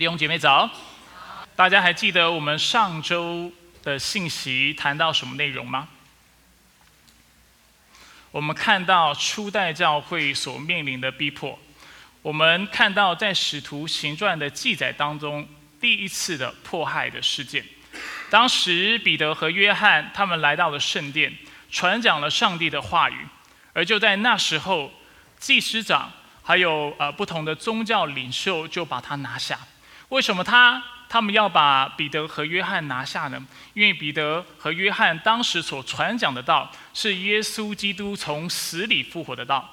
弟兄姐妹早，大家还记得我们上周的信息谈到什么内容吗？我们看到初代教会所面临的逼迫，我们看到在使徒行传的记载当中第一次的迫害的事件。当时彼得和约翰他们来到了圣殿，传讲了上帝的话语，而就在那时候，祭司长还有呃不同的宗教领袖就把他拿下。为什么他他们要把彼得和约翰拿下呢？因为彼得和约翰当时所传讲的道是耶稣基督从死里复活的道。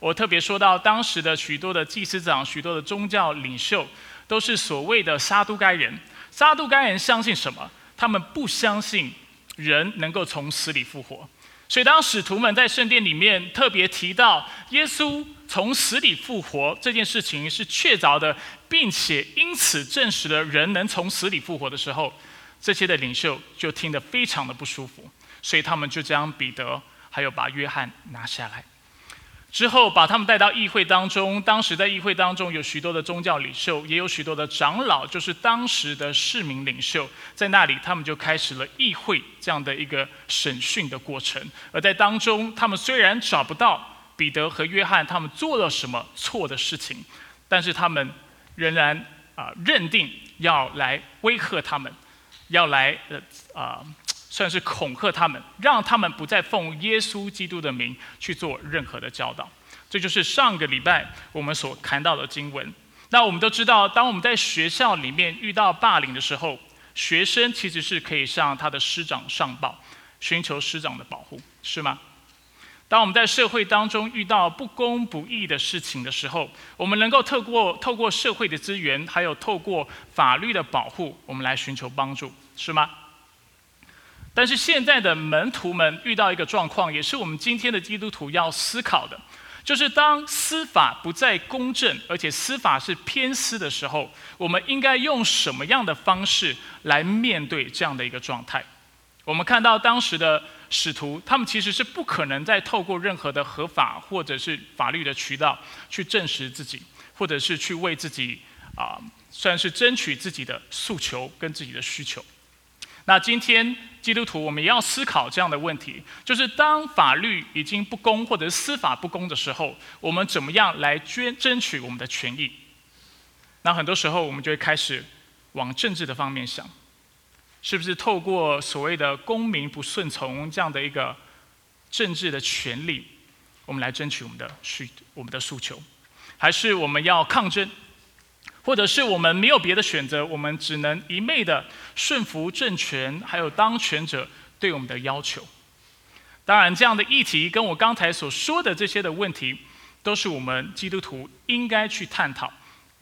我特别说到当时的许多的祭司长、许多的宗教领袖，都是所谓的撒都该人。撒都该人相信什么？他们不相信人能够从死里复活。所以当使徒们在圣殿里面特别提到耶稣。从死里复活这件事情是确凿的，并且因此证实了人能从死里复活的时候，这些的领袖就听得非常的不舒服，所以他们就将彼得还有把约翰拿下来，之后把他们带到议会当中。当时在议会当中有许多的宗教领袖，也有许多的长老，就是当时的市民领袖，在那里他们就开始了议会这样的一个审讯的过程。而在当中，他们虽然找不到。彼得和约翰他们做了什么错的事情？但是他们仍然啊认定要来威吓他们，要来呃啊算是恐吓他们，让他们不再奉耶稣基督的名去做任何的教导。这就是上个礼拜我们所看到的经文。那我们都知道，当我们在学校里面遇到霸凌的时候，学生其实是可以向他的师长上报，寻求师长的保护，是吗？当我们在社会当中遇到不公不义的事情的时候，我们能够透过透过社会的资源，还有透过法律的保护，我们来寻求帮助，是吗？但是现在的门徒们遇到一个状况，也是我们今天的基督徒要思考的，就是当司法不再公正，而且司法是偏私的时候，我们应该用什么样的方式来面对这样的一个状态？我们看到当时的。使徒他们其实是不可能再透过任何的合法或者是法律的渠道去证实自己，或者是去为自己啊算是争取自己的诉求跟自己的需求。那今天基督徒我们也要思考这样的问题，就是当法律已经不公或者司法不公的时候，我们怎么样来捐争取我们的权益？那很多时候我们就会开始往政治的方面想。是不是透过所谓的公民不顺从这样的一个政治的权利，我们来争取我们的需我们的诉求，还是我们要抗争，或者是我们没有别的选择，我们只能一昧的顺服政权还有当权者对我们的要求？当然，这样的议题跟我刚才所说的这些的问题，都是我们基督徒应该去探讨，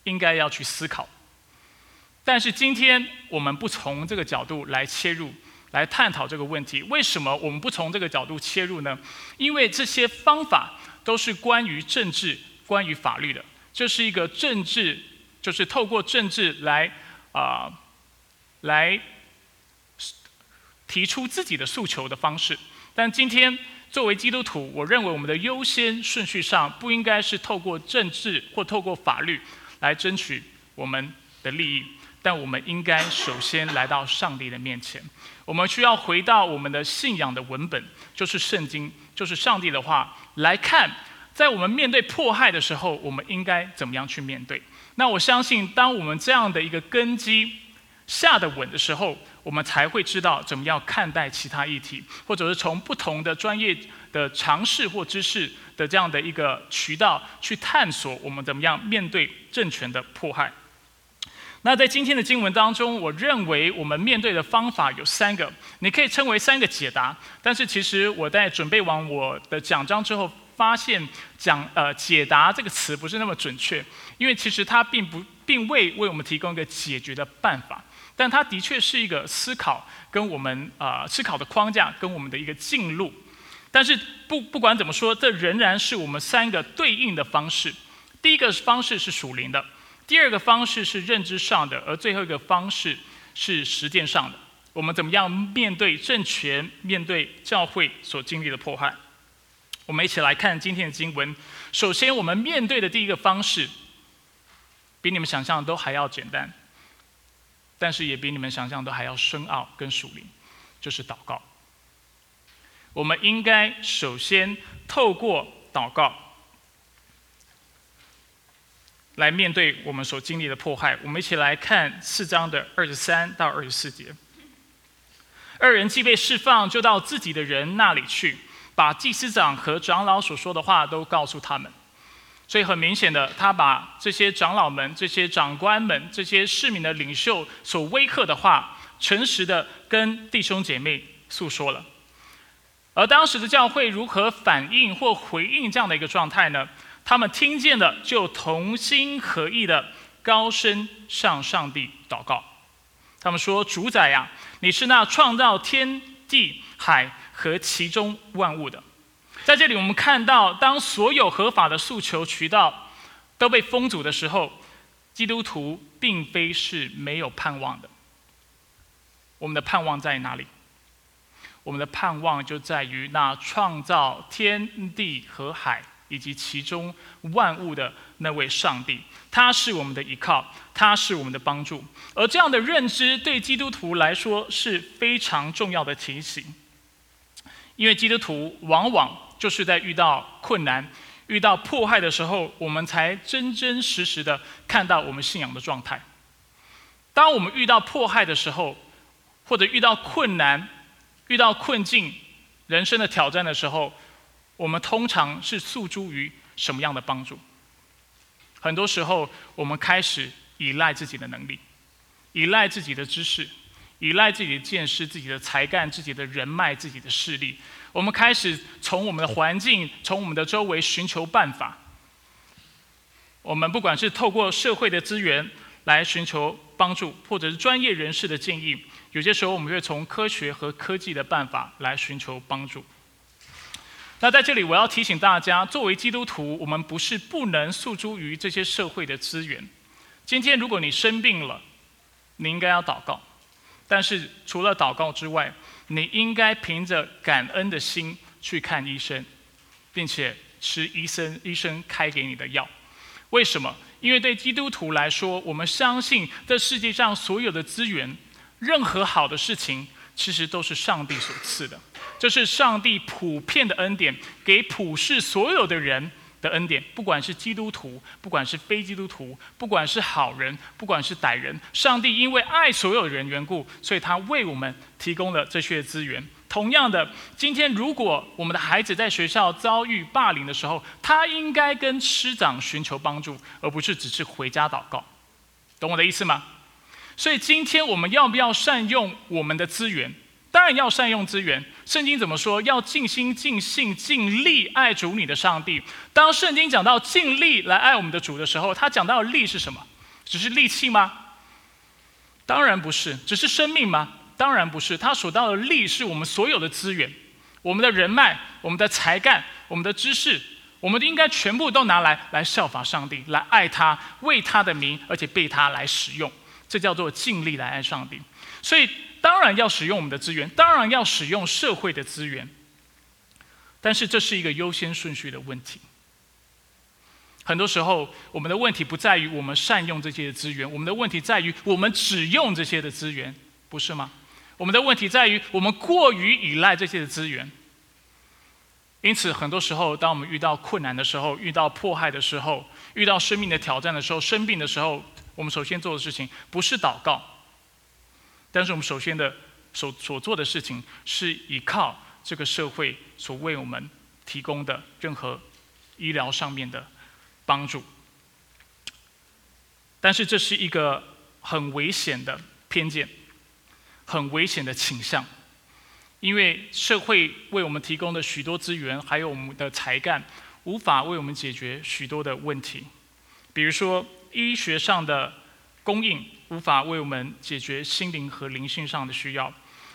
应该要去思考。但是今天我们不从这个角度来切入，来探讨这个问题。为什么我们不从这个角度切入呢？因为这些方法都是关于政治、关于法律的。这是一个政治，就是透过政治来啊，来提出自己的诉求的方式。但今天作为基督徒，我认为我们的优先顺序上不应该是透过政治或透过法律来争取我们的利益。但我们应该首先来到上帝的面前，我们需要回到我们的信仰的文本，就是圣经，就是上帝的话来看，在我们面对迫害的时候，我们应该怎么样去面对？那我相信，当我们这样的一个根基下的稳的时候，我们才会知道怎么样看待其他议题，或者是从不同的专业的尝试或知识的这样的一个渠道去探索，我们怎么样面对政权的迫害。那在今天的经文当中，我认为我们面对的方法有三个，你可以称为三个解答。但是其实我在准备完我的讲章之后，发现讲呃解答这个词不是那么准确，因为其实它并不并未为我们提供一个解决的办法，但它的确是一个思考跟我们啊思考的框架跟我们的一个进路。但是不不管怎么说，这仍然是我们三个对应的方式。第一个方式是属灵的。第二个方式是认知上的，而最后一个方式是实践上的。我们怎么样面对政权、面对教会所经历的迫害？我们一起来看今天的经文。首先，我们面对的第一个方式，比你们想象的都还要简单，但是也比你们想象的还要深奥跟属灵，就是祷告。我们应该首先透过祷告来面对我们所经历的迫害。我们一起来看四章的二十三到二十四节。二人既被释放，就到自己的人那里去，把祭司长和长老所说的话都告诉他们。所以很明显的，他把这些长老们、这些长官们、这些市民的领袖所威吓的话，诚实的跟弟兄姐妹诉说了。而当时的教会如何反应或回应这样的一个状态呢？他们听见了，就同心合意的高声向上帝祷告。他们说：“主宰呀！”你是那创造天地海和其中万物的，在这里我们看到，当所有合法的诉求渠道都被封阻的时候，基督徒并非是没有盼望的。我们的盼望在哪里？我们的盼望就在于那创造天地和海。以及其中万物的那位上帝，他是我们的依靠，他是我们的帮助。而这样的认知对基督徒来说是非常重要的提醒，因为基督徒往往就是在遇到困难、遇到迫害的时候，我们才真真实实的看到我们信仰的状态。当我们遇到迫害的时候，或者遇到困难、遇到困境、人生的挑战的时候，我们通常是诉诸于什么样的帮助？很多时候，我们开始依赖自己的能力，依赖自己的知识，依赖自己的见识、自己的才干、自己的人脉、自己的势力。我们开始从我们的环境、从我们的周围寻求办法。我们不管是透过社会的资源来寻求帮助，或者是专业人士的建议，有些时候我们会从科学和科技的办法来寻求帮助。那在这里，我要提醒大家，作为基督徒，我们不是不能诉诸于这些社会的资源。今天，如果你生病了，你应该要祷告；但是，除了祷告之外，你应该凭着感恩的心去看医生，并且吃医生医生开给你的药。为什么？因为对基督徒来说，我们相信这世界上所有的资源，任何好的事情，其实都是上帝所赐的。这是上帝普遍的恩典，给普世所有的人的恩典，不管是基督徒，不管是非基督徒，不管是好人，不管是歹人，上帝因为爱所有人缘故，所以他为我们提供了这些资源。同样的，今天如果我们的孩子在学校遭遇霸凌的时候，他应该跟师长寻求帮助，而不是只是回家祷告。懂我的意思吗？所以今天我们要不要善用我们的资源？当然要善用资源。圣经怎么说？要尽心、尽性、尽力爱主你的上帝。当圣经讲到尽力来爱我们的主的时候，他讲到的力是什么？只是力气吗？当然不是。只是生命吗？当然不是。他所到的力是我们所有的资源，我们的人脉、我们的才干、我们的知识，我们应该全部都拿来来效法上帝，来爱他，为他的名，而且被他来使用。这叫做尽力来爱上帝。所以。当然要使用我们的资源，当然要使用社会的资源，但是这是一个优先顺序的问题。很多时候，我们的问题不在于我们善用这些资源，我们的问题在于我们只用这些的资源，不是吗？我们的问题在于我们过于依赖这些的资源。因此，很多时候，当我们遇到困难的时候，遇到迫害的时候，遇到生命的挑战的时候，生病的时候，我们首先做的事情不是祷告。但是我们首先的所所做的事情，是依靠这个社会所为我们提供的任何医疗上面的帮助。但是这是一个很危险的偏见，很危险的倾向，因为社会为我们提供的许多资源，还有我们的才干，无法为我们解决许多的问题，比如说医学上的供应。无法为我们解决心灵和灵性上的需要，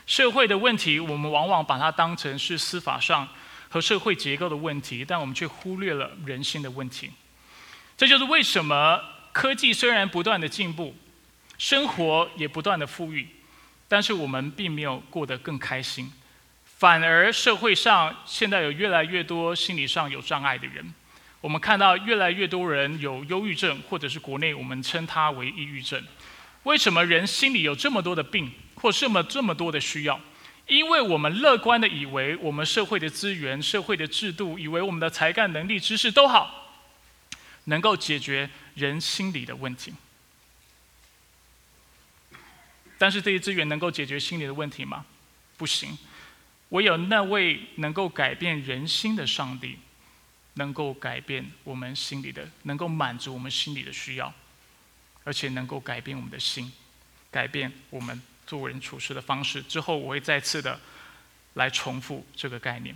社会的问题，我们往往把它当成是司法上和社会结构的问题，但我们却忽略了人心的问题。这就是为什么科技虽然不断的进步，生活也不断的富裕，但是我们并没有过得更开心，反而社会上现在有越来越多心理上有障碍的人，我们看到越来越多人有忧郁症，或者是国内我们称它为抑郁症。为什么人心里有这么多的病，或这么这么多的需要？因为我们乐观的以为我们社会的资源、社会的制度，以为我们的才干、能力、知识都好，能够解决人心理的问题。但是这些资源能够解决心理的问题吗？不行。唯有那位能够改变人心的上帝，能够改变我们心里的，能够满足我们心里的需要，而且能够改变我们的心，改变我们。做人处事的方式，之后我会再次的来重复这个概念。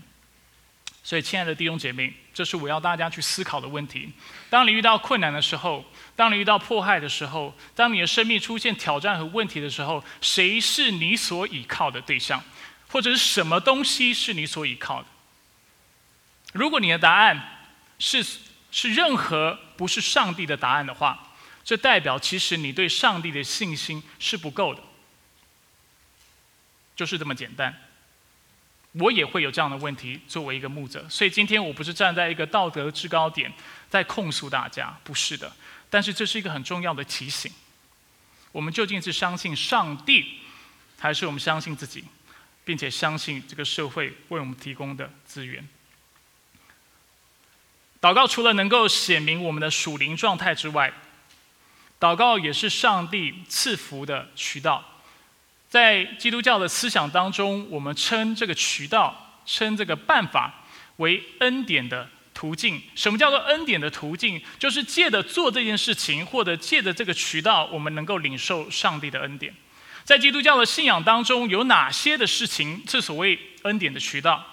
所以，亲爱的弟兄姐妹，这是我要大家去思考的问题。当你遇到困难的时候，当你遇到迫害的时候，当你的生命出现挑战和问题的时候，谁是你所倚靠的对象，或者是什么东西是你所倚靠的？如果你的答案是是任何不是上帝的答案的话，这代表其实你对上帝的信心是不够的。就是这么简单，我也会有这样的问题。作为一个牧者，所以今天我不是站在一个道德制高点在控诉大家，不是的。但是这是一个很重要的提醒：我们究竟是相信上帝，还是我们相信自己，并且相信这个社会为我们提供的资源？祷告除了能够显明我们的属灵状态之外，祷告也是上帝赐福的渠道。在基督教的思想当中，我们称这个渠道、称这个办法为恩典的途径。什么叫做恩典的途径？就是借着做这件事情，或者借着这个渠道，我们能够领受上帝的恩典。在基督教的信仰当中，有哪些的事情是所谓恩典的渠道？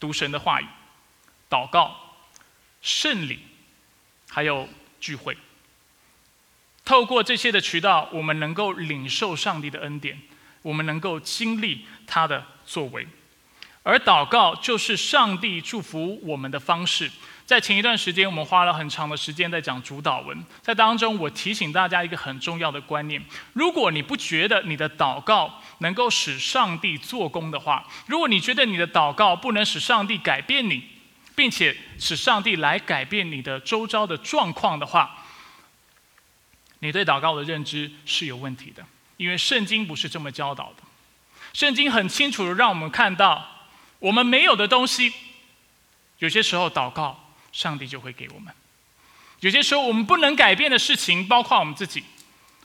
读神的话语、祷告、圣礼，还有聚会。透过这些的渠道，我们能够领受上帝的恩典，我们能够经历他的作为。而祷告就是上帝祝福我们的方式。在前一段时间，我们花了很长的时间在讲主祷文，在当中，我提醒大家一个很重要的观念：如果你不觉得你的祷告能够使上帝做工的话，如果你觉得你的祷告不能使上帝改变你，并且使上帝来改变你的周遭的状况的话，你对祷告的认知是有问题的，因为圣经不是这么教导的。圣经很清楚的让我们看到，我们没有的东西，有些时候祷告，上帝就会给我们；有些时候我们不能改变的事情，包括我们自己，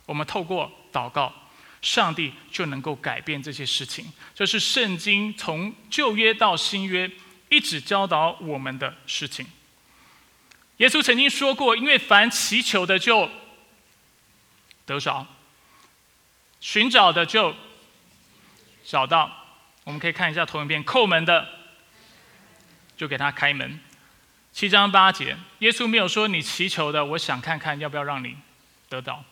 我们透过祷告，上帝就能够改变这些事情。这是圣经从旧约到新约一直教导我们的事情。耶稣曾经说过：“因为凡祈求的，就……”得着，寻找的就找到。我们可以看一下投影片，叩门的就给他开门。七章八节，耶稣没有说你祈求的，我想看看要不要让你得到。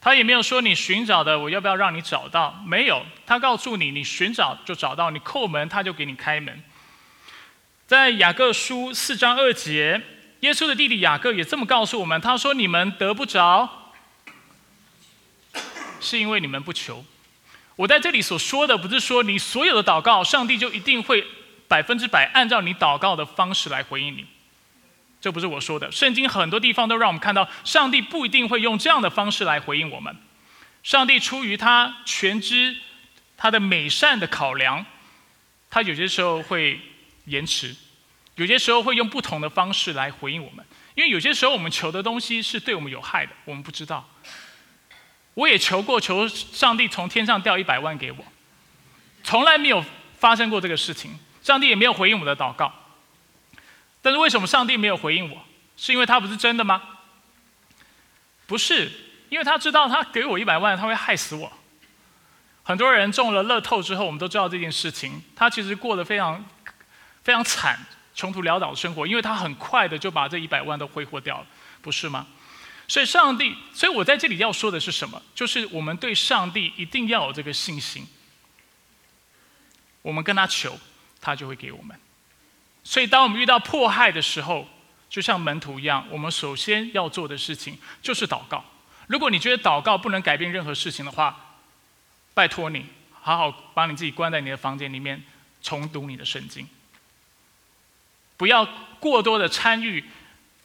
他也没有说你寻找的，我要不要让你找到？没有，他告诉你，你寻找就找到，你叩门他就给你开门。在雅各书四章二节，耶稣的弟弟雅各也这么告诉我们，他说：你们得不着。是因为你们不求。我在这里所说的，不是说你所有的祷告，上帝就一定会百分之百按照你祷告的方式来回应你。这不是我说的。圣经很多地方都让我们看到，上帝不一定会用这样的方式来回应我们。上帝出于他全知、他的美善的考量，他有些时候会延迟，有些时候会用不同的方式来回应我们。因为有些时候我们求的东西是对我们有害的，我们不知道。我也求过，求上帝从天上掉一百万给我，从来没有发生过这个事情。上帝也没有回应我的祷告。但是为什么上帝没有回应我？是因为他不是真的吗？不是，因为他知道他给我一百万，他会害死我。很多人中了乐透之后，我们都知道这件事情，他其实过得非常非常惨、穷途潦倒的生活，因为他很快的就把这一百万都挥霍掉了，不是吗？所以，上帝，所以我在这里要说的是什么？就是我们对上帝一定要有这个信心。我们跟他求，他就会给我们。所以，当我们遇到迫害的时候，就像门徒一样，我们首先要做的事情就是祷告。如果你觉得祷告不能改变任何事情的话，拜托你好好把你自己关在你的房间里面，重读你的圣经，不要过多的参与。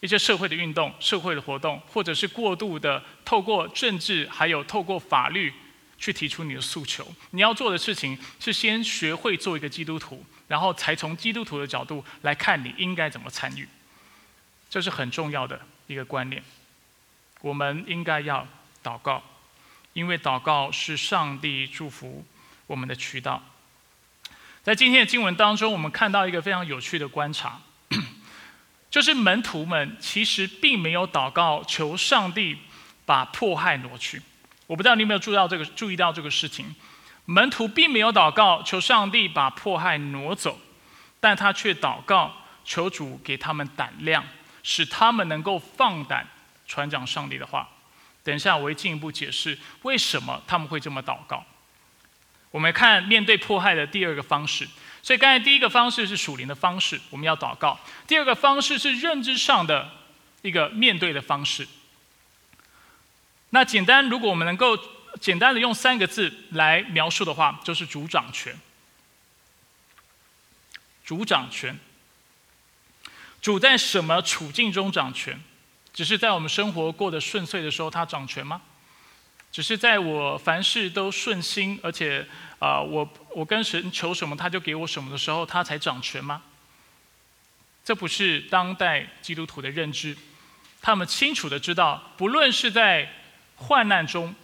一些社会的运动、社会的活动，或者是过度的透过政治，还有透过法律去提出你的诉求。你要做的事情是先学会做一个基督徒，然后才从基督徒的角度来看你应该怎么参与。这是很重要的一个观念。我们应该要祷告，因为祷告是上帝祝福我们的渠道。在今天的经文当中，我们看到一个非常有趣的观察。就是门徒们其实并没有祷告求上帝把迫害挪去。我不知道你有没有注意到这个，注意到这个事情。门徒并没有祷告求上帝把迫害挪走，但他却祷告求主给他们胆量，使他们能够放胆传讲上帝的话。等一下我会进一步解释为什么他们会这么祷告。我们看面对迫害的第二个方式。所以刚才第一个方式是属灵的方式，我们要祷告；第二个方式是认知上的一个面对的方式。那简单，如果我们能够简单的用三个字来描述的话，就是主掌权。主掌权，主在什么处境中掌权？只是在我们生活过得顺遂的时候，他掌权吗？只是在我凡事都顺心，而且。啊，我我跟神求什么，他就给我什么的时候，他才掌权吗？这不是当代基督徒的认知。他们清楚的知道，不论是在患难中，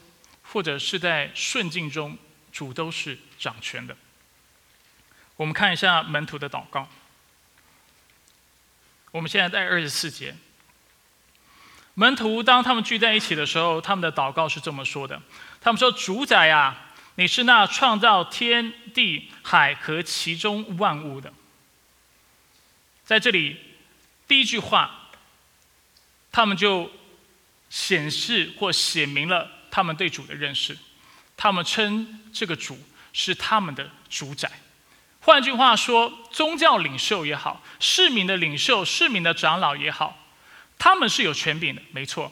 或者是在顺境中，主都是掌权的。我们看一下门徒的祷告。我们现在在二十四节，门徒当他们聚在一起的时候，他们的祷告是这么说的：他们说，主宰呀。你是那创造天地海和其中万物的。在这里，第一句话，他们就显示或写明了他们对主的认识。他们称这个主是他们的主宰。换句话说，宗教领袖也好，市民的领袖、市民的长老也好，他们是有权柄的，没错。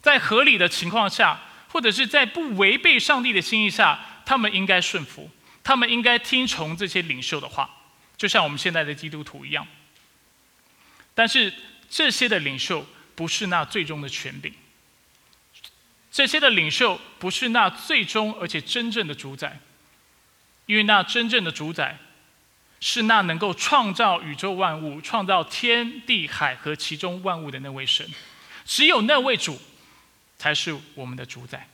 在合理的情况下，或者是在不违背上帝的心意下。他们应该顺服，他们应该听从这些领袖的话，就像我们现在的基督徒一样。但是这些的领袖不是那最终的权柄，这些的领袖不是那最终而且真正的主宰，因为那真正的主宰是那能够创造宇宙万物、创造天地海和其中万物的那位神，只有那位主才是我们的主宰。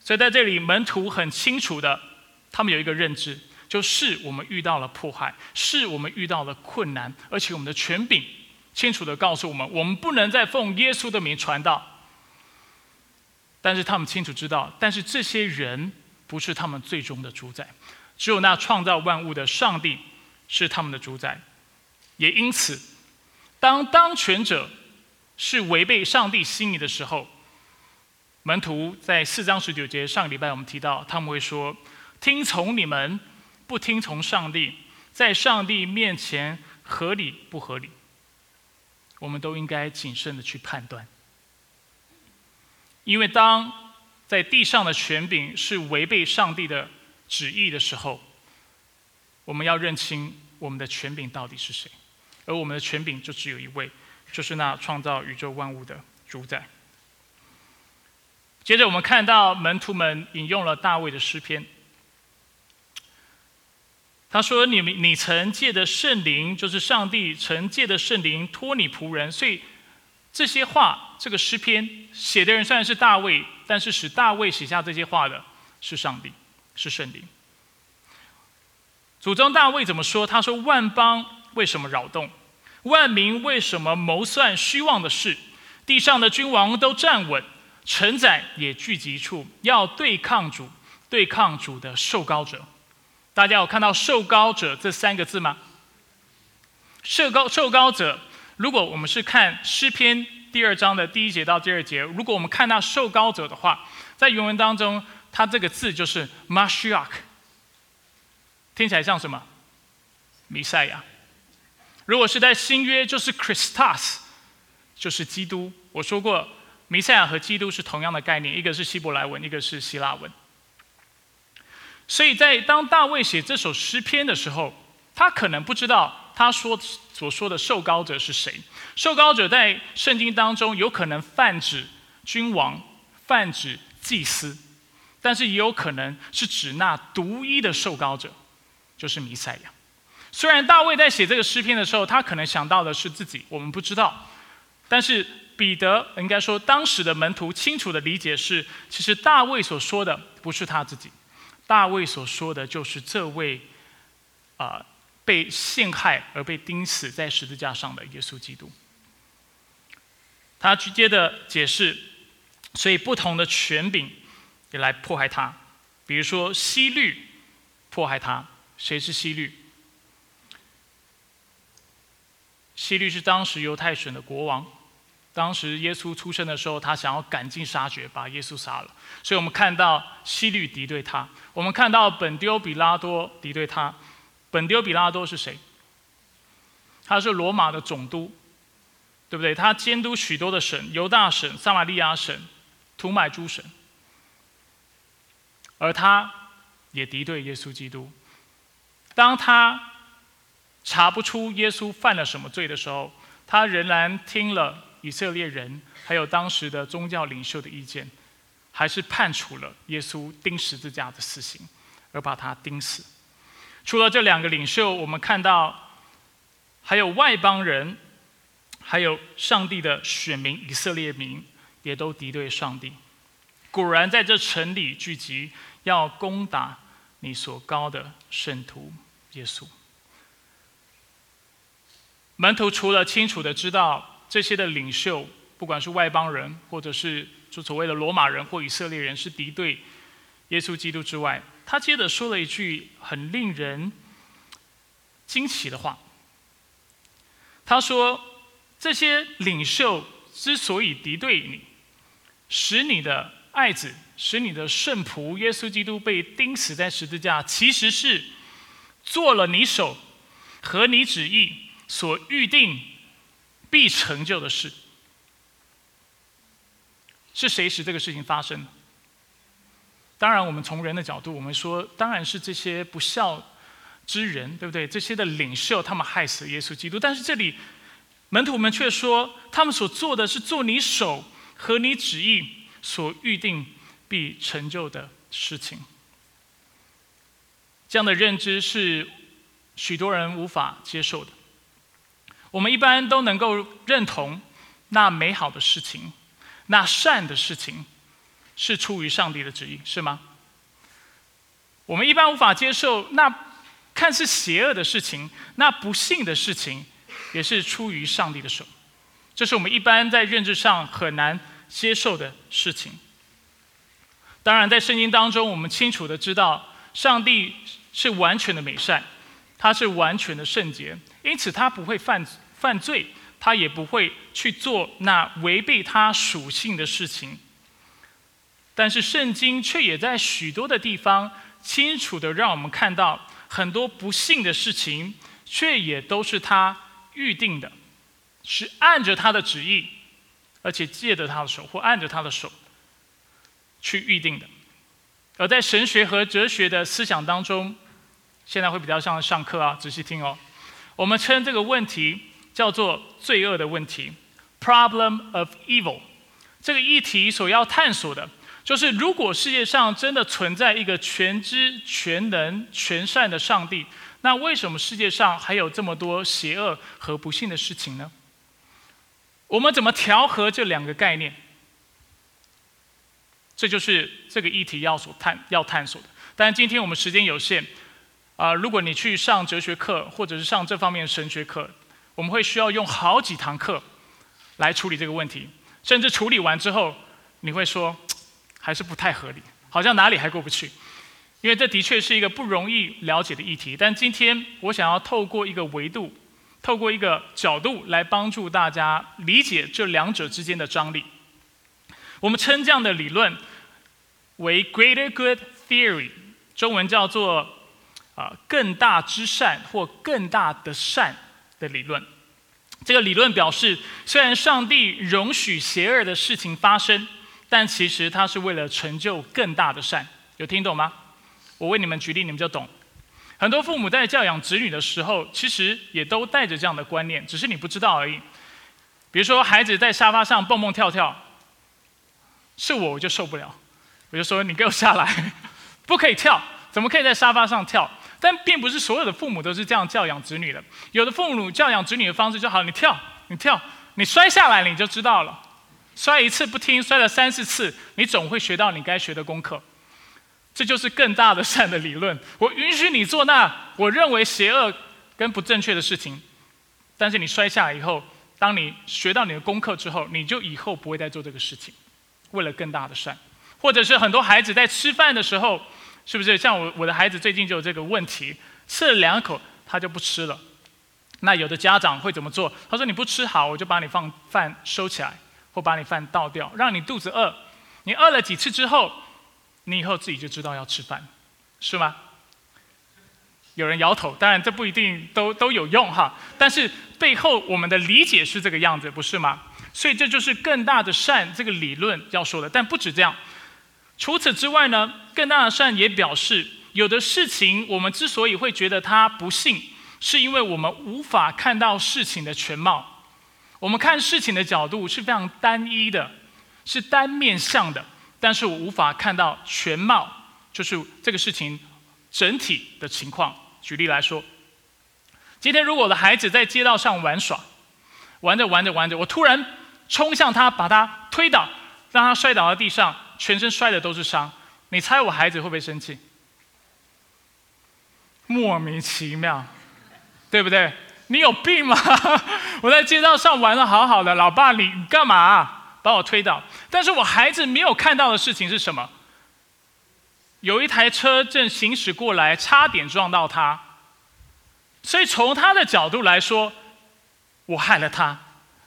所以在这里，门徒很清楚的，他们有一个认知，就是我们遇到了迫害，是我们遇到了困难，而且我们的权柄清楚的告诉我们，我们不能再奉耶稣的名传道。但是他们清楚知道，但是这些人不是他们最终的主宰，只有那创造万物的上帝是他们的主宰。也因此，当当权者是违背上帝心意的时候。门徒在四章十九节上个礼拜我们提到，他们会说：“听从你们，不听从上帝，在上帝面前合理不合理？”我们都应该谨慎的去判断，因为当在地上的权柄是违背上帝的旨意的时候，我们要认清我们的权柄到底是谁，而我们的权柄就只有一位，就是那创造宇宙万物的主宰。接着我们看到门徒们引用了大卫的诗篇，他说：“你们，你曾借的圣灵，就是上帝曾借的圣灵托你仆人。”所以这些话，这个诗篇写的人虽然是大卫，但是使大卫写下这些话的是上帝，是圣灵。祖宗大卫怎么说？他说：“万邦为什么扰动？万民为什么谋算虚妄的事？地上的君王都站稳。”承载也聚集处，要对抗主，对抗主的受高者。大家有看到“受高者”这三个字吗？受高受高者，如果我们是看诗篇第二章的第一节到第二节，如果我们看到受高者的话，在原文当中，它这个字就是 “mashiach”，听起来像什么？弥赛亚。如果是在新约，就是 “Christus”，就是基督。我说过。弥赛亚和基督是同样的概念，一个是希伯来文，一个是希腊文。所以在当大卫写这首诗篇的时候，他可能不知道他说所说的受膏者是谁。受膏者在圣经当中有可能泛指君王，泛指祭司，但是也有可能是指那独一的受膏者，就是弥赛亚。虽然大卫在写这个诗篇的时候，他可能想到的是自己，我们不知道，但是彼得应该说，当时的门徒清楚的理解是，其实大卫所说的不是他自己，大卫所说的就是这位啊被陷害而被钉死在十字架上的耶稣基督。他直接的解释，所以不同的权柄也来迫害他，比如说西律迫害他，谁是西律？西律是当时犹太省的国王，当时耶稣出生的时候，他想要赶尽杀绝，把耶稣杀了，所以我们看到西律敌对他，我们看到本丢比拉多敌对他，本丢比拉多是谁？他是罗马的总督。对不对？他监督许多的省，犹大省、撒玛利亚省、土买诸省，而他也敌对耶稣基督。当他查不出耶稣犯了什么罪的时候，他仍然听了以色列人还有当时的宗教领袖的意见，还是判处了耶稣钉十字架的死刑，而把他钉死。除了这两个领袖，我们看到还有外邦人。还有上帝的选民以色列民也都敌对上帝，果然在这城里聚集，要攻打你所高的圣徒耶稣。门徒除了清楚的知道这些的领袖，不管是外邦人，或者是就所谓的罗马人或以色列人，是敌对耶稣基督之外，他接着说了一句很令人惊奇的话。他说。这些领袖之所以敌对你，使你的爱子、使你的圣仆耶稣基督被钉死在十字架，其实是做了你手和你旨意所预定必成就的事。是谁使这个事情发生？当然，我们从人的角度，我们说，当然是这些不孝之人，对不对？这些的领袖，他们害死耶稣基督。但是这里。门徒们却说，他们所做的是做你手和你旨意所预定必成就的事情。这样的认知是许多人无法接受的。我们一般都能够认同那美好的事情、那善的事情是出于上帝的旨意，是吗？我们一般无法接受那看似邪恶的事情、那不幸的事情。也是出于上帝的手，这是我们一般在认知上很难接受的事情。当然，在圣经当中，我们清楚的知道，上帝是完全的美善，他是完全的圣洁，因此他不会犯犯罪，他也不会去做那违背他属性的事情。但是，圣经却也在许多的地方清楚的让我们看到，很多不幸的事情，却也都是他。预定的，是按着他的旨意，而且借着他的手或按着他的手去预定的。而在神学和哲学的思想当中，现在会比较像上课啊，仔细听哦。我们称这个问题叫做罪恶的问题 （problem of evil）。这个议题所要探索的，就是如果世界上真的存在一个全知、全能、全善的上帝。那为什么世界上还有这么多邪恶和不幸的事情呢？我们怎么调和这两个概念？这就是这个议题要所探要探索的。但今天我们时间有限，啊，如果你去上哲学课或者是上这方面的神学课，我们会需要用好几堂课来处理这个问题，甚至处理完之后，你会说还是不太合理，好像哪里还过不去。因为这的确是一个不容易了解的议题，但今天我想要透过一个维度，透过一个角度来帮助大家理解这两者之间的张力。我们称这样的理论为 Greater Good Theory，中文叫做啊更大之善或更大的善的理论。这个理论表示，虽然上帝容许邪恶的事情发生，但其实他是为了成就更大的善。有听懂吗？我为你们举例，你们就懂。很多父母在教养子女的时候，其实也都带着这样的观念，只是你不知道而已。比如说孩子在沙发上蹦蹦跳跳，是我我就受不了，我就说你给我下来，不可以跳，怎么可以在沙发上跳？但并不是所有的父母都是这样教养子女的，有的父母教养子女的方式就好，你跳，你跳，你摔下来你就知道了，摔一次不听，摔了三四次，你总会学到你该学的功课。这就是更大的善的理论。我允许你做那我认为邪恶跟不正确的事情，但是你摔下来以后，当你学到你的功课之后，你就以后不会再做这个事情。为了更大的善，或者是很多孩子在吃饭的时候，是不是像我我的孩子最近就有这个问题，吃了两口他就不吃了。那有的家长会怎么做？他说你不吃好，我就把你放饭收起来，或把你饭倒掉，让你肚子饿。你饿了几次之后。你以后自己就知道要吃饭，是吗？有人摇头，当然这不一定都都有用哈。但是背后我们的理解是这个样子，不是吗？所以这就是更大的善这个理论要说的。但不止这样，除此之外呢，更大的善也表示，有的事情我们之所以会觉得它不幸，是因为我们无法看到事情的全貌。我们看事情的角度是非常单一的，是单面向的。但是我无法看到全貌，就是这个事情整体的情况。举例来说，今天如果我的孩子在街道上玩耍，玩着玩着玩着，我突然冲向他，把他推倒，让他摔倒在地上，全身摔的都是伤。你猜我孩子会不会生气？莫名其妙，对不对？你有病吗？我在街道上玩的好好的，老爸你干嘛？把我推倒，但是我孩子没有看到的事情是什么？有一台车正行驶过来，差点撞到他。所以从他的角度来说，我害了他，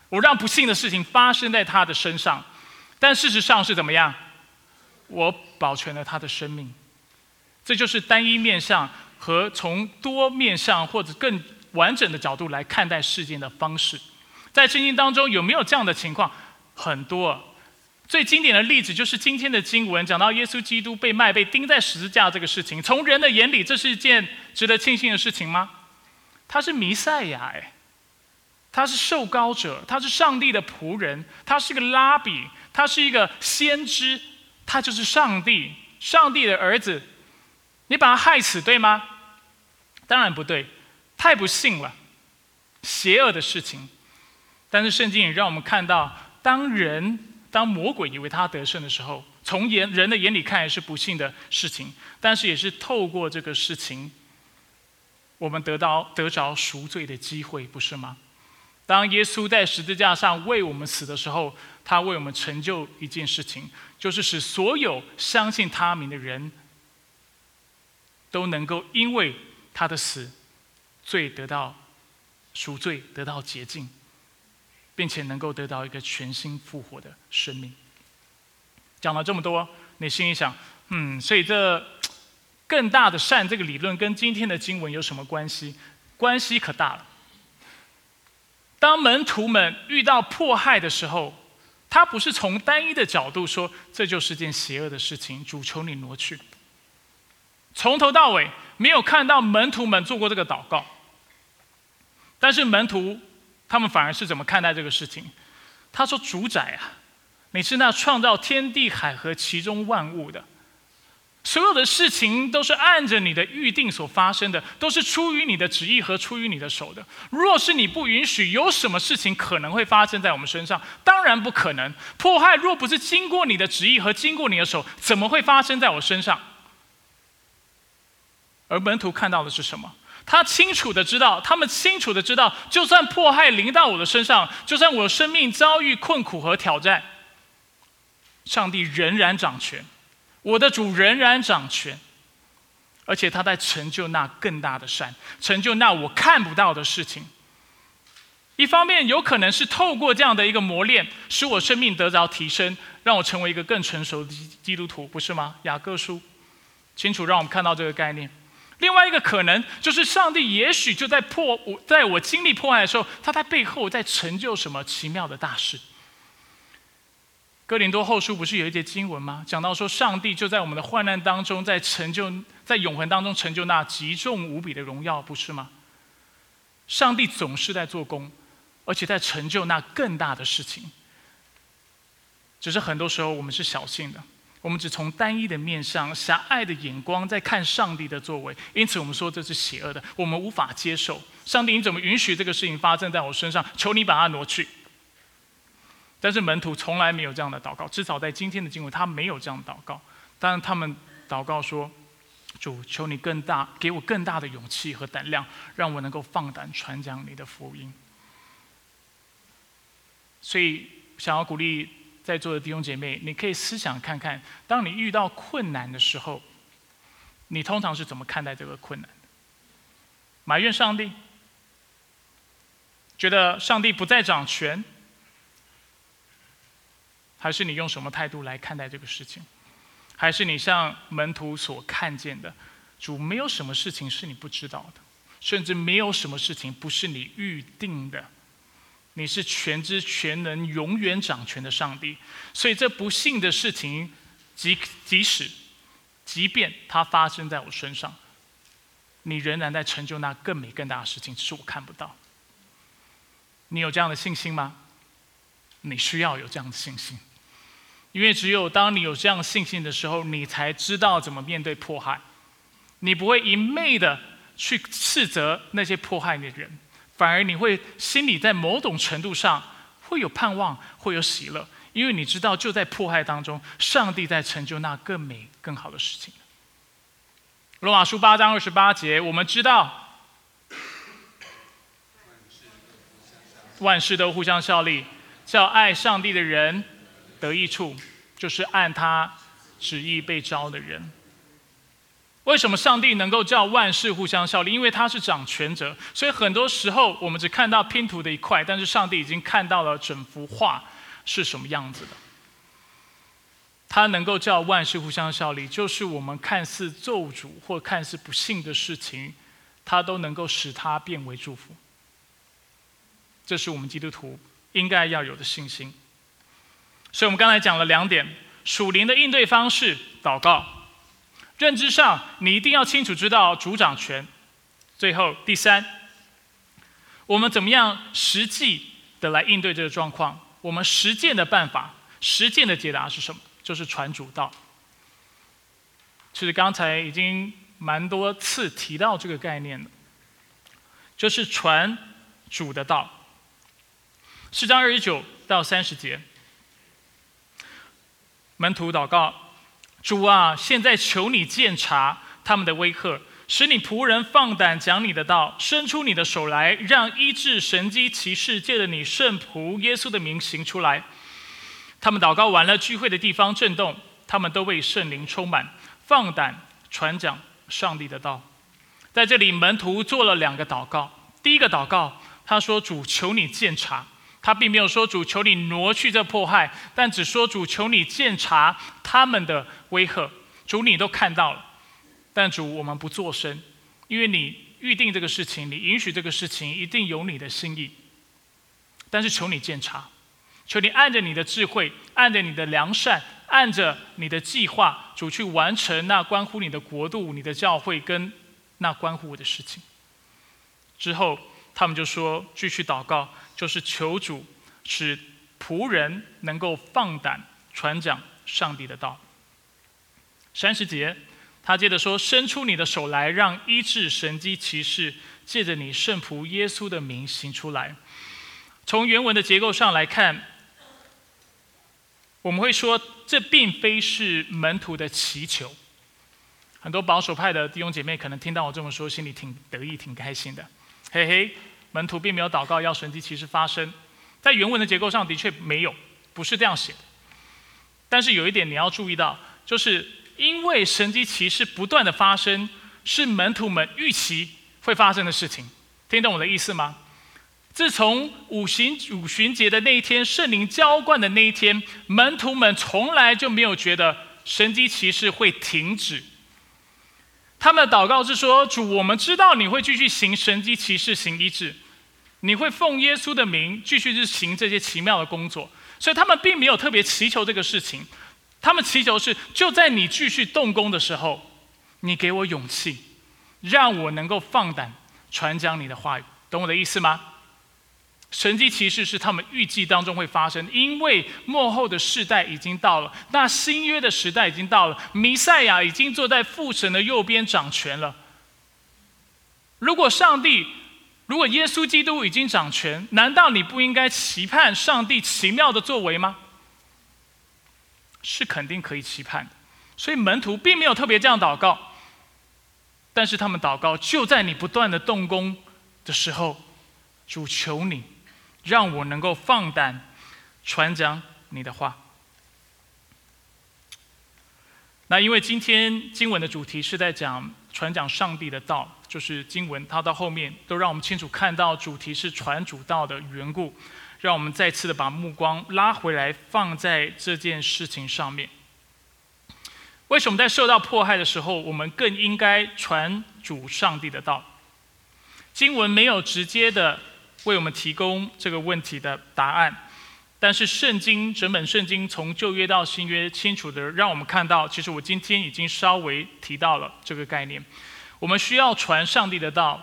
我让不幸的事情发生在他的身上。但事实上是怎么样？我保全了他的生命。这就是单一面相和从多面相或者更完整的角度来看待事件的方式。在圣经当中有没有这样的情况？很多，最经典的例子就是今天的经文讲到耶稣基督被卖、被钉在十字架这个事情。从人的眼里，这是一件值得庆幸的事情吗？他是弥赛亚，哎，他是受膏者，他是上帝的仆人，他是个拉比，他是一个先知，他就是上帝，上帝的儿子。你把他害死，对吗？当然不对，太不幸了，邪恶的事情。但是圣经也让我们看到。当人当魔鬼以为他得胜的时候，从眼人的眼里看来是不幸的事情，但是也是透过这个事情，我们得到得着赎罪的机会，不是吗？当耶稣在十字架上为我们死的时候，他为我们成就一件事情，就是使所有相信他名的人都能够因为他的死，罪得到赎罪，得到洁净。并且能够得到一个全新复活的生命。讲了这么多，你心里想，嗯，所以这更大的善这个理论跟今天的经文有什么关系？关系可大了。当门徒们遇到迫害的时候，他不是从单一的角度说这就是件邪恶的事情，主求你挪去。从头到尾没有看到门徒们做过这个祷告，但是门徒。他们反而是怎么看待这个事情？他说：“主宰啊，你是那创造天地海和其中万物的，所有的事情都是按着你的预定所发生的，都是出于你的旨意和出于你的手的。若是你不允许，有什么事情可能会发生在我们身上？当然不可能。迫害若不是经过你的旨意和经过你的手，怎么会发生在我身上？而门徒看到的是什么？”他清楚的知道，他们清楚的知道，就算迫害临到我的身上，就算我生命遭遇困苦和挑战，上帝仍然掌权，我的主仍然掌权，而且他在成就那更大的善，成就那我看不到的事情。一方面有可能是透过这样的一个磨练，使我生命得着提升，让我成为一个更成熟的基督徒，不是吗？雅各书清楚让我们看到这个概念。另外一个可能就是，上帝也许就在破我，在我经历破坏的时候，他在背后在成就什么奇妙的大事。哥林多后书不是有一节经文吗？讲到说，上帝就在我们的患难当中，在成就，在永恒当中成就那极重无比的荣耀，不是吗？上帝总是在做工，而且在成就那更大的事情。只是很多时候我们是小心的，我们只从单一的面上、狭隘的眼光在看上帝的作为，因此我们说这是邪恶的，我们无法接受。上帝，你怎么允许这个事情发生在我身上？求你把它挪去。但是门徒从来没有这样的祷告，至少在今天的经文，他没有这样祷告。当然，他们祷告说：“主，求你更大，给我更大的勇气和胆量，让我能够放胆传讲你的福音。”所以，想要鼓励。在座的弟兄姐妹，你可以思想看看，当你遇到困难的时候，你通常是怎么看待这个困难的？埋怨上帝，觉得上帝不再掌权，还是你用什么态度来看待这个事情？还是你像门徒所看见的，主没有什么事情是你不知道的，甚至没有什么事情不是你预定的。你是全知全能、永远掌权的上帝，所以这不幸的事情，即即使，即便它发生在我身上，你仍然在成就那更美、更大的事情，只是我看不到。你有这样的信心吗？你需要有这样的信心，因为只有当你有这样信心的时候，你才知道怎么面对迫害，你不会一昧的去斥责那些迫害你的人。反而你会心里在某种程度上会有盼望，会有喜乐，因为你知道就在迫害当中，上帝在成就那更美、更好的事情。罗马书八章二十八节，我们知道万事都互相效力，叫爱上帝的人得益处，就是按他旨意被招的人。为什么上帝能够叫万事互相效力？因为他是掌权者，所以很多时候我们只看到拼图的一块，但是上帝已经看到了整幅画是什么样子的。他能够叫万事互相效力，就是我们看似咒诅或看似不幸的事情，他都能够使它变为祝福。这是我们基督徒应该要有的信心。所以我们刚才讲了两点：属灵的应对方式，祷告。认知上，你一定要清楚知道主掌权。最后，第三，我们怎么样实际的来应对这个状况？我们实践的办法，实践的解答是什么？就是传主道。其实刚才已经蛮多次提到这个概念了，就是传主的道。四章二十九到三十节，门徒祷告。主啊，现在求你鉴察他们的威吓，使你仆人放胆讲你的道，伸出你的手来，让医治神机骑士借着你圣仆耶稣的名行出来。他们祷告完了，聚会的地方震动，他们都为圣灵充满，放胆传讲上帝的道。在这里，门徒做了两个祷告。第一个祷告，他说：“主，求你鉴察。”他并没有说主求你挪去这迫害，但只说主求你鉴察他们的威吓。主你都看到了，但主我们不作声，因为你预定这个事情，你允许这个事情，一定有你的心意。但是求你鉴察，求你按着你的智慧，按着你的良善，按着你的计划，主去完成那关乎你的国度、你的教会跟那关乎我的事情。之后他们就说继续祷告。就是求主使仆人能够放胆传讲上帝的道。三十节，他接着说：“伸出你的手来，让医治神机骑士借着你圣仆耶稣的名行出来。”从原文的结构上来看，我们会说这并非是门徒的祈求。很多保守派的弟兄姐妹可能听到我这么说，心里挺得意、挺开心的。嘿嘿。门徒并没有祷告要神迹奇事发生，在原文的结构上的确没有，不是这样写的。但是有一点你要注意到，就是因为神迹奇事不断的发生，是门徒们预期会发生的事情。听懂我的意思吗？自从五旬五旬节的那一天，圣灵浇灌的那一天，门徒们从来就没有觉得神迹奇事会停止。他们的祷告是说：“主，我们知道你会继续行神机骑士，行医治，你会奉耶稣的名继续去行这些奇妙的工作。”所以他们并没有特别祈求这个事情，他们祈求是就在你继续动工的时候，你给我勇气，让我能够放胆传讲你的话语。懂我的意思吗？神迹奇事是他们预计当中会发生，因为幕后的世代已经到了，那新约的时代已经到了，弥赛亚已经坐在父神的右边掌权了。如果上帝，如果耶稣基督已经掌权，难道你不应该期盼上帝奇妙的作为吗？是肯定可以期盼的。所以门徒并没有特别这样祷告，但是他们祷告就在你不断的动工的时候，主求你。让我能够放胆传讲你的话。那因为今天经文的主题是在讲传讲上帝的道，就是经文它到后面都让我们清楚看到主题是传主道的缘故，让我们再次的把目光拉回来放在这件事情上面。为什么在受到迫害的时候，我们更应该传主上帝的道？经文没有直接的。为我们提供这个问题的答案，但是圣经整本圣经从旧约到新约，清楚的让我们看到，其实我今天已经稍微提到了这个概念。我们需要传上帝的道，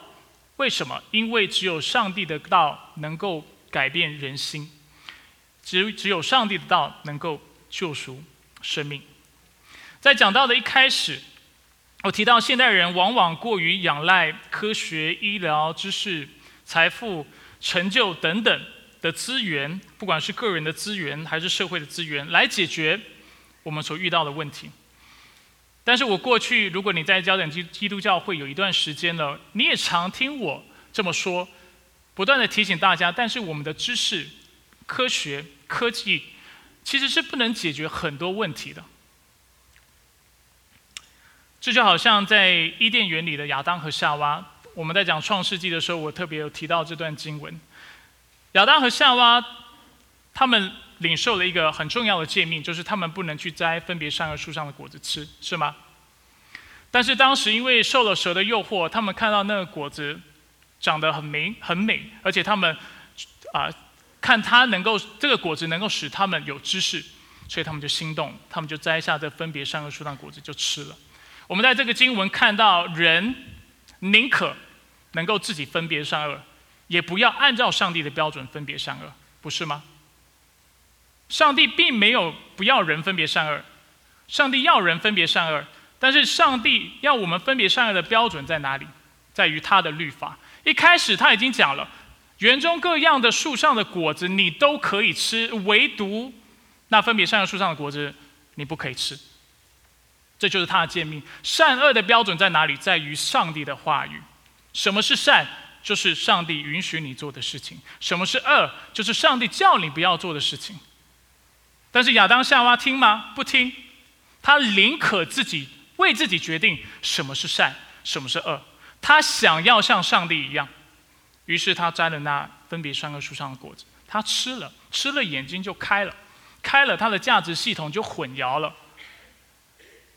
为什么？因为只有上帝的道能够改变人心，只只有上帝的道能够救赎生命。在讲到的一开始，我提到现代人往往过于仰赖科学、医疗、知识、财富。成就等等的资源，不管是个人的资源还是社会的资源，来解决我们所遇到的问题。但是我过去，如果你在焦点基基督教会有一段时间了，你也常听我这么说，不断的提醒大家。但是我们的知识、科学、科技，其实是不能解决很多问题的。这就好像在伊甸园里的亚当和夏娃。我们在讲创世纪的时候，我特别有提到这段经文。亚当和夏娃他们领受了一个很重要的诫命，就是他们不能去摘分别善恶树上的果子吃，是吗？但是当时因为受了蛇的诱惑，他们看到那个果子长得很美很美，而且他们啊看它能够这个果子能够使他们有知识，所以他们就心动，他们就摘下这分别善恶树上的果子就吃了。我们在这个经文看到人宁可。能够自己分别善恶，也不要按照上帝的标准分别善恶，不是吗？上帝并没有不要人分别善恶，上帝要人分别善恶，但是上帝要我们分别善恶的标准在哪里？在于他的律法。一开始他已经讲了，园中各样的树上的果子你都可以吃，唯独那分别善恶树上的果子你不可以吃。这就是他的诫命。善恶的标准在哪里？在于上帝的话语。什么是善？就是上帝允许你做的事情。什么是恶？就是上帝叫你不要做的事情。但是亚当夏娃听吗？不听。他宁可自己为自己决定什么是善，什么是恶。他想要像上帝一样，于是他摘了那分别三个树上的果子，他吃了，吃了眼睛就开了，开了他的价值系统就混淆了。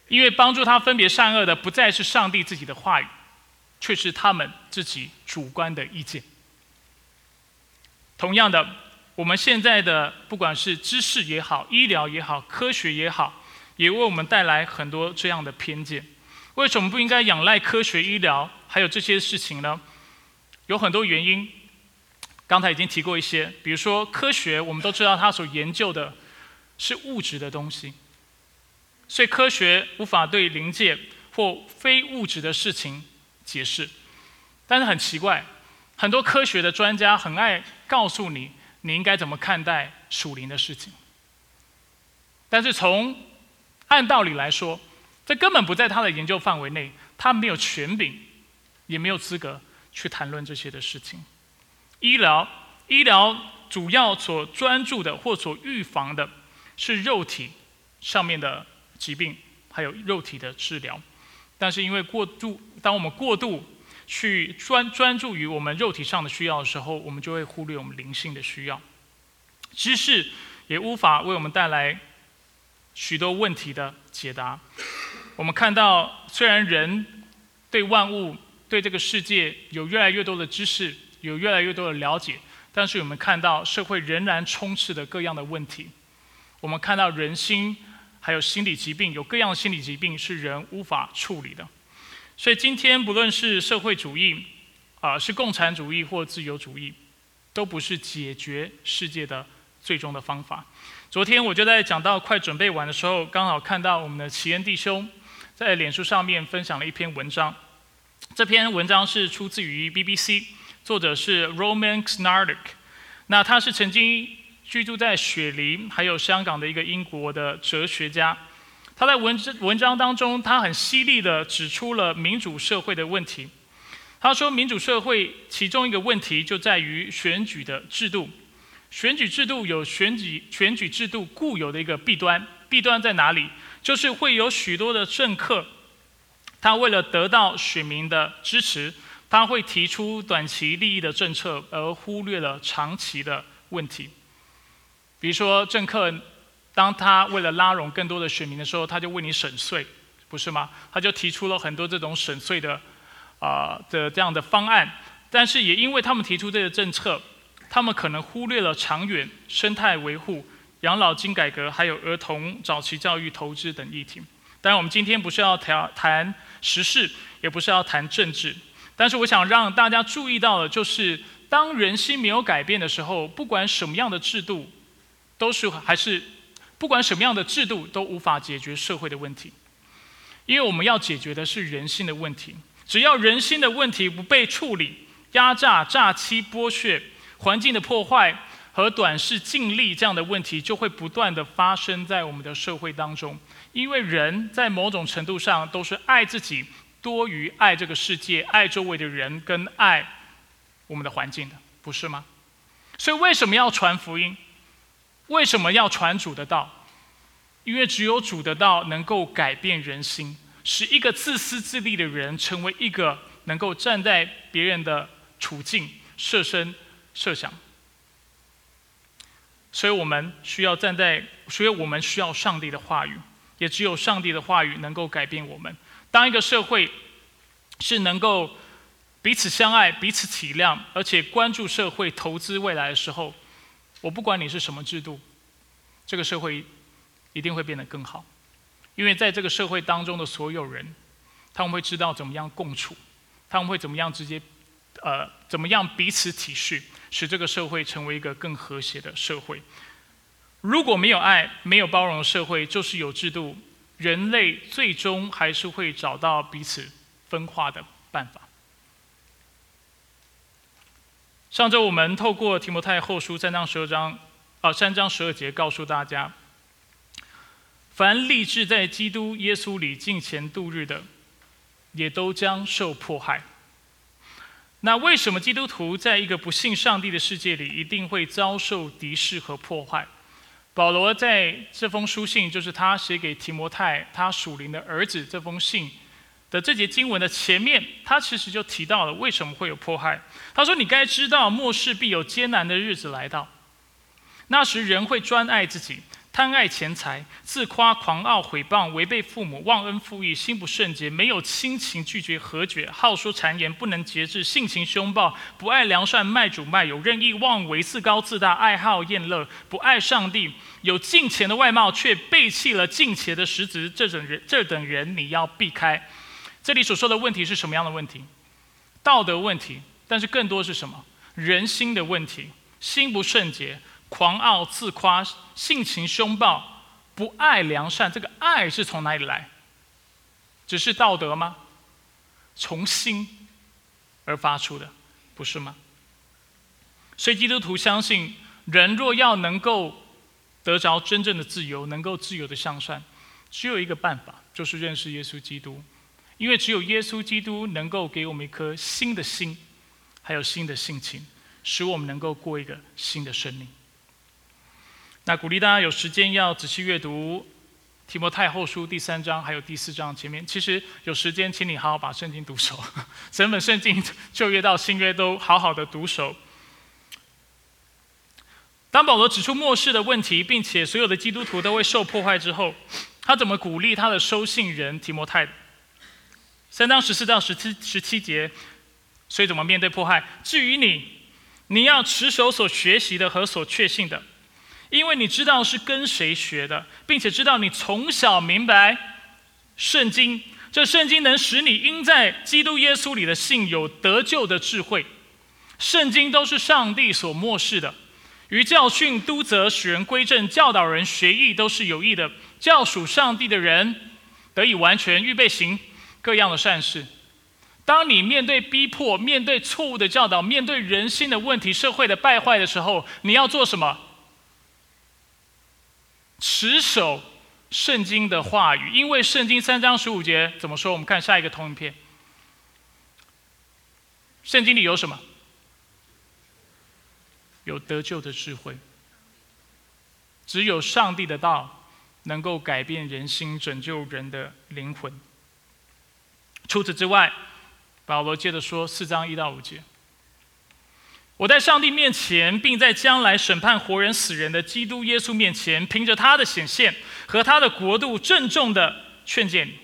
因为帮助他分别善恶的不再是上帝自己的话语。却是他们自己主观的意见。同样的，我们现在的不管是知识也好、医疗也好、科学也好，也为我们带来很多这样的偏见。为什么不应该仰赖科学、医疗还有这些事情呢？有很多原因。刚才已经提过一些，比如说科学，我们都知道它所研究的是物质的东西，所以科学无法对临界或非物质的事情。解释，但是很奇怪，很多科学的专家很爱告诉你你应该怎么看待属灵的事情，但是从按道理来说，这根本不在他的研究范围内，他没有权柄，也没有资格去谈论这些的事情。医疗，医疗主要所专注的或所预防的是肉体上面的疾病，还有肉体的治疗。但是因为过度，当我们过度去专专注于我们肉体上的需要的时候，我们就会忽略我们灵性的需要。知识也无法为我们带来许多问题的解答。我们看到，虽然人对万物、对这个世界有越来越多的知识，有越来越多的了解，但是我们看到社会仍然充斥着各样的问题。我们看到人心。还有心理疾病，有各样的心理疾病是人无法处理的。所以今天不论是社会主义，啊，是共产主义或自由主义，都不是解决世界的最终的方法。昨天我就在讲到快准备完的时候，刚好看到我们的奇恩弟兄在脸书上面分享了一篇文章。这篇文章是出自于 BBC，作者是 Roman Snardic。那他是曾经居住在雪梨还有香港的一个英国的哲学家。他在文文章当中，他很犀利的指出了民主社会的问题。他说，民主社会其中一个问题就在于选举的制度。选举制度有选举选举制度固有的一个弊端，弊端在哪里？就是会有许多的政客，他为了得到选民的支持，他会提出短期利益的政策，而忽略了长期的问题。比如说，政客。当他为了拉拢更多的选民的时候，他就为你省税，不是吗？他就提出了很多这种省税的，啊的这样的方案。但是也因为他们提出这个政策，他们可能忽略了长远生态维护、养老金改革，还有儿童早期教育投资等议题。当然，我们今天不是要谈谈时事，也不是要谈政治，但是我想让大家注意到的，就是当人心没有改变的时候，不管什么样的制度，都是还是。不管什么样的制度都无法解决社会的问题，因为我们要解决的是人心的问题。只要人心的问题不被处理，压榨、诈欺、剥削、环境的破坏和短视尽力这样的问题就会不断的发生在我们的社会当中。因为人在某种程度上都是爱自己多于爱这个世界、爱周围的人跟爱我们的环境的，不是吗？所以为什么要传福音？为什么要传主的道？因为只有主的道能够改变人心，使一个自私自利的人成为一个能够站在别人的处境设身设想。所以我们需要站在，所以我们需要上帝的话语，也只有上帝的话语能够改变我们。当一个社会是能够彼此相爱、彼此体谅，而且关注社会、投资未来的时候。我不管你是什么制度，这个社会一定会变得更好，因为在这个社会当中的所有人，他们会知道怎么样共处，他们会怎么样直接，呃，怎么样彼此体恤，使这个社会成为一个更和谐的社会。如果没有爱，没有包容社会，就是有制度，人类最终还是会找到彼此分化的办法。上周我们透过提摩太后书三章十二章，啊三章十二节告诉大家，凡立志在基督耶稣里敬虔度日的，也都将受迫害。那为什么基督徒在一个不信上帝的世界里，一定会遭受敌视和破坏？保罗在这封书信，就是他写给提摩太他属灵的儿子这封信。的这节经文的前面，他其实就提到了为什么会有迫害。他说：“你该知道，末世必有艰难的日子来到。那时人会专爱自己，贪爱钱财，自夸、狂傲、毁谤，违背父母，忘恩负义，心不圣洁，没有亲情，拒绝和解，好说谗言，不能节制，性情凶暴，不爱良善，卖主卖友，任意妄为，自高自大，爱好厌乐，不爱上帝，有敬虔的外貌，却背弃了敬虔的实质。这种人，这等人，你要避开。”这里所说的问题是什么样的问题？道德问题，但是更多是什么？人心的问题，心不圣洁，狂傲自夸，性情凶暴，不爱良善。这个爱是从哪里来？只是道德吗？从心而发出的，不是吗？所以基督徒相信，人若要能够得着真正的自由，能够自由的向善，只有一个办法，就是认识耶稣基督。因为只有耶稣基督能够给我们一颗新的心，还有新的性情，使我们能够过一个新的生命。那鼓励大家有时间要仔细阅读提摩太后书第三章，还有第四章前面。其实有时间，请你好好把圣经读熟，整本圣经旧约到新约都好好的读熟。当保罗指出末世的问题，并且所有的基督徒都会受破坏之后，他怎么鼓励他的收信人提摩太？三章十四到十七十七节，所以怎么面对迫害？至于你，你要持守所学习的和所确信的，因为你知道是跟谁学的，并且知道你从小明白圣经。这圣经能使你因在基督耶稣里的信有得救的智慧。圣经都是上帝所漠视的。于教训、督责、使人归正、教导人学艺，都是有益的，教属上帝的人得以完全，预备行各样的善事。当你面对逼迫、面对错误的教导、面对人心的问题、社会的败坏的时候，你要做什么？持守圣经的话语，因为圣经三章十五节怎么说？我们看下一个投影片。圣经里有什么？有得救的智慧。只有上帝的道能够改变人心，拯救人的灵魂。除此之外，保罗接着说四章一到五节。我在上帝面前，并在将来审判活人死人的基督耶稣面前，凭着他的显现和他的国度，郑重的劝诫你：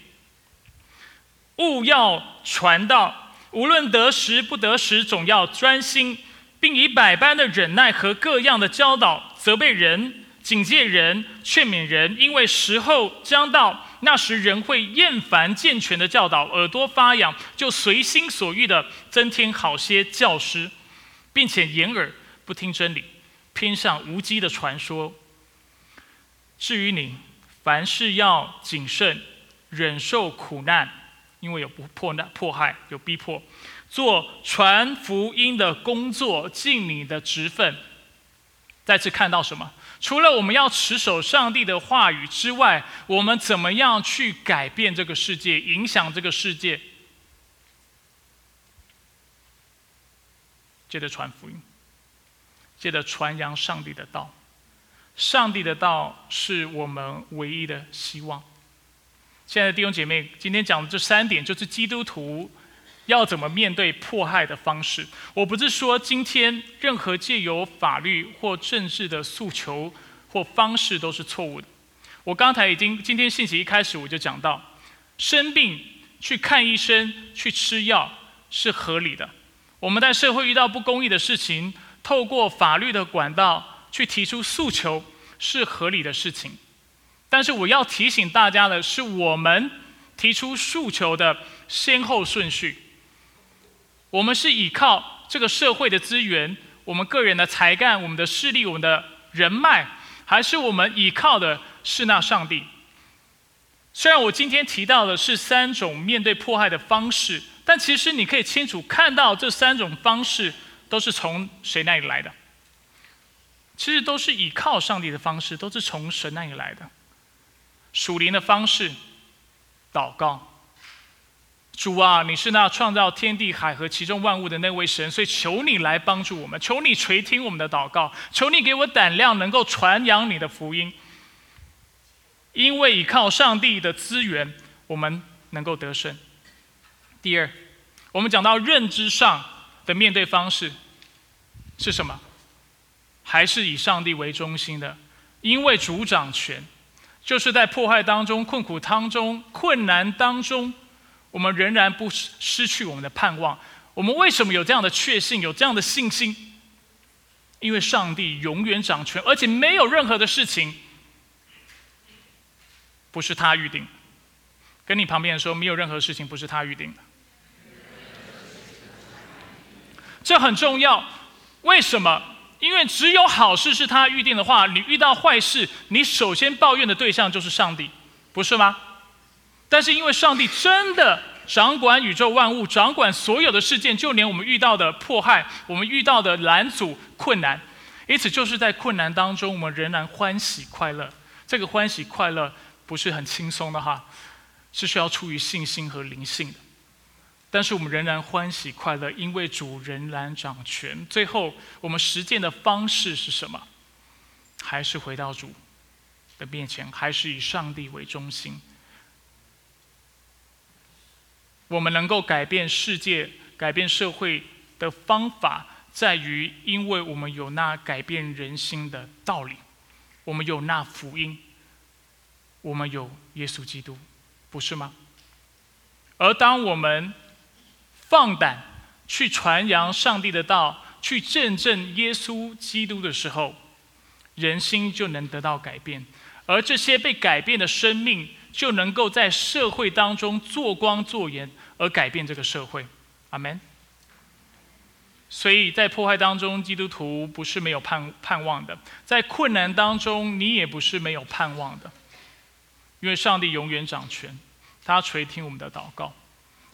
勿要传道，无论得时不得时，总要专心，并以百般的忍耐和各样的教导责备人、警戒人、劝勉人，因为时候将到，那时人会厌烦健全的教导，耳朵发痒，就随心所欲的增添好些教师。并且掩耳不听真理，偏向无稽的传说。至于你，凡事要谨慎，忍受苦难，因为有不迫难、迫害，有逼迫，做传福音的工作，尽你的职分。再次看到什么？除了我们要持守上帝的话语之外，我们怎么样去改变这个世界，影响这个世界？接着传福音，接着传扬上帝的道。上帝的道是我们唯一的希望。亲爱的弟兄姐妹，今天讲的这三点，就是基督徒要怎么面对迫害的方式。我不是说今天任何借由法律或政治的诉求或方式都是错误的。我刚才已经今天信息一开始我就讲到，生病去看医生去吃药是合理的。我们在社会遇到不公义的事情，透过法律的管道去提出诉求是合理的事情。但是我要提醒大家的是，我们提出诉求的先后顺序。我们是依靠这个社会的资源，我们个人的才干、我们的势力、我们的人脉，还是我们依靠的是那上帝？虽然我今天提到的是三种面对迫害的方式。但其实你可以清楚看到，这三种方式都是从谁那里来的？其实都是依靠上帝的方式，都是从神那里来的。属灵的方式，祷告。主啊，你是那创造天地海和其中万物的那位神，所以求你来帮助我们，求你垂听我们的祷告，求你给我胆量，能够传扬你的福音。因为依靠上帝的资源，我们能够得胜。第二，我们讲到认知上的面对方式是什么？还是以上帝为中心的？因为主掌权，就是在迫害当中、困苦当中、困难当中，我们仍然不失去我们的盼望。我们为什么有这样的确信、有这样的信心？因为上帝永远掌权，而且没有任何的事情不是他预定。跟你旁边说，没有任何事情不是他预定的。这很重要，为什么？因为只有好事是他预定的话，你遇到坏事，你首先抱怨的对象就是上帝，不是吗？但是因为上帝真的掌管宇宙万物，掌管所有的事件，就连我们遇到的迫害，我们遇到的拦阻困难，因此就是在困难当中，我们仍然欢喜快乐。这个欢喜快乐不是很轻松的哈，是需要出于信心和灵性的。但是我们仍然欢喜快乐，因为主仍然掌权。最后，我们实践的方式是什么？还是回到主的面前，还是以上帝为中心？我们能够改变世界、改变社会的方法，在于因为我们有那改变人心的道理，我们有那福音，我们有耶稣基督，不是吗？而当我们放胆去传扬上帝的道，去见证耶稣基督的时候，人心就能得到改变，而这些被改变的生命就能够在社会当中做光做盐，而改变这个社会。阿门。所以在破坏当中，基督徒不是没有盼盼望的；在困难当中，你也不是没有盼望的。因为上帝永远掌权，他垂听我们的祷告，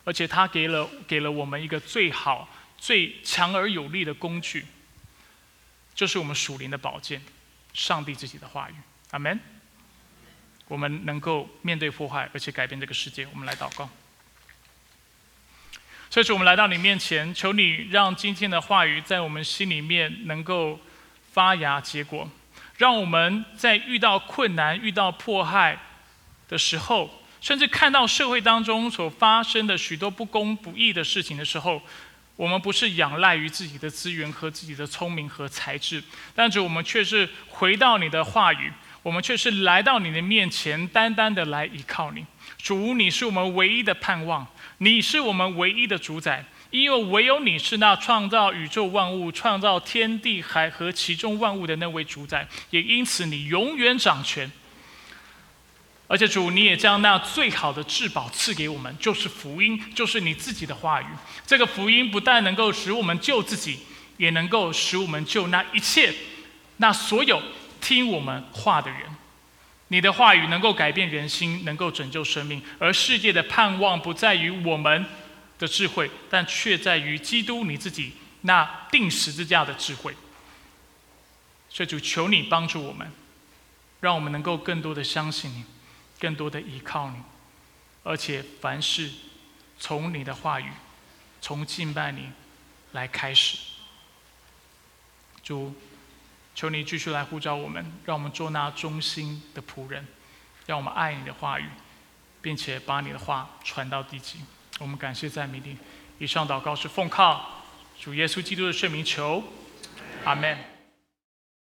而且他给了给了我们一个最好、最强而有力的工具，就是我们属灵的宝剑——上帝自己的话语。阿门。我们能够面对破坏，而且改变这个世界。我们来祷告。所以，我们来到你面前，求你让今天的话语在我们心里面能够发芽结果，让我们在遇到困难、遇到迫害的时候，甚至看到社会当中所发生的许多不公不义的事情的时候，我们不是仰赖于自己的资源和自己的聪明和才智，但是我们却是回到你的话语，我们却是来到你的面前，单单的来依靠你。主，你是我们唯一的盼望。你是我们唯一的主宰，因为唯有你是那创造宇宙万物、创造天地海和其中万物的那位主宰，也因此你永远掌权。而且主，你也将那最好的至宝赐给我们，就是福音，就是你自己的话语。这个福音不但能够使我们救自己，也能够使我们救那一切、那所有听我们话的人。你的话语能够改变人心，能够拯救生命，而世界的盼望不在于我们的智慧，但却在于基督你自己那定十字架的智慧。所以主求你帮助我们，让我们能够更多的相信你，更多的依靠你，而且凡事从你的话语，从敬拜你来开始。主。求你继续来呼召我们，让我们做那忠心的仆人，让我们爱你的话语，并且把你的话传到地极。我们感谢赞美你。以上祷告是奉靠主耶稣基督的圣名求，阿门。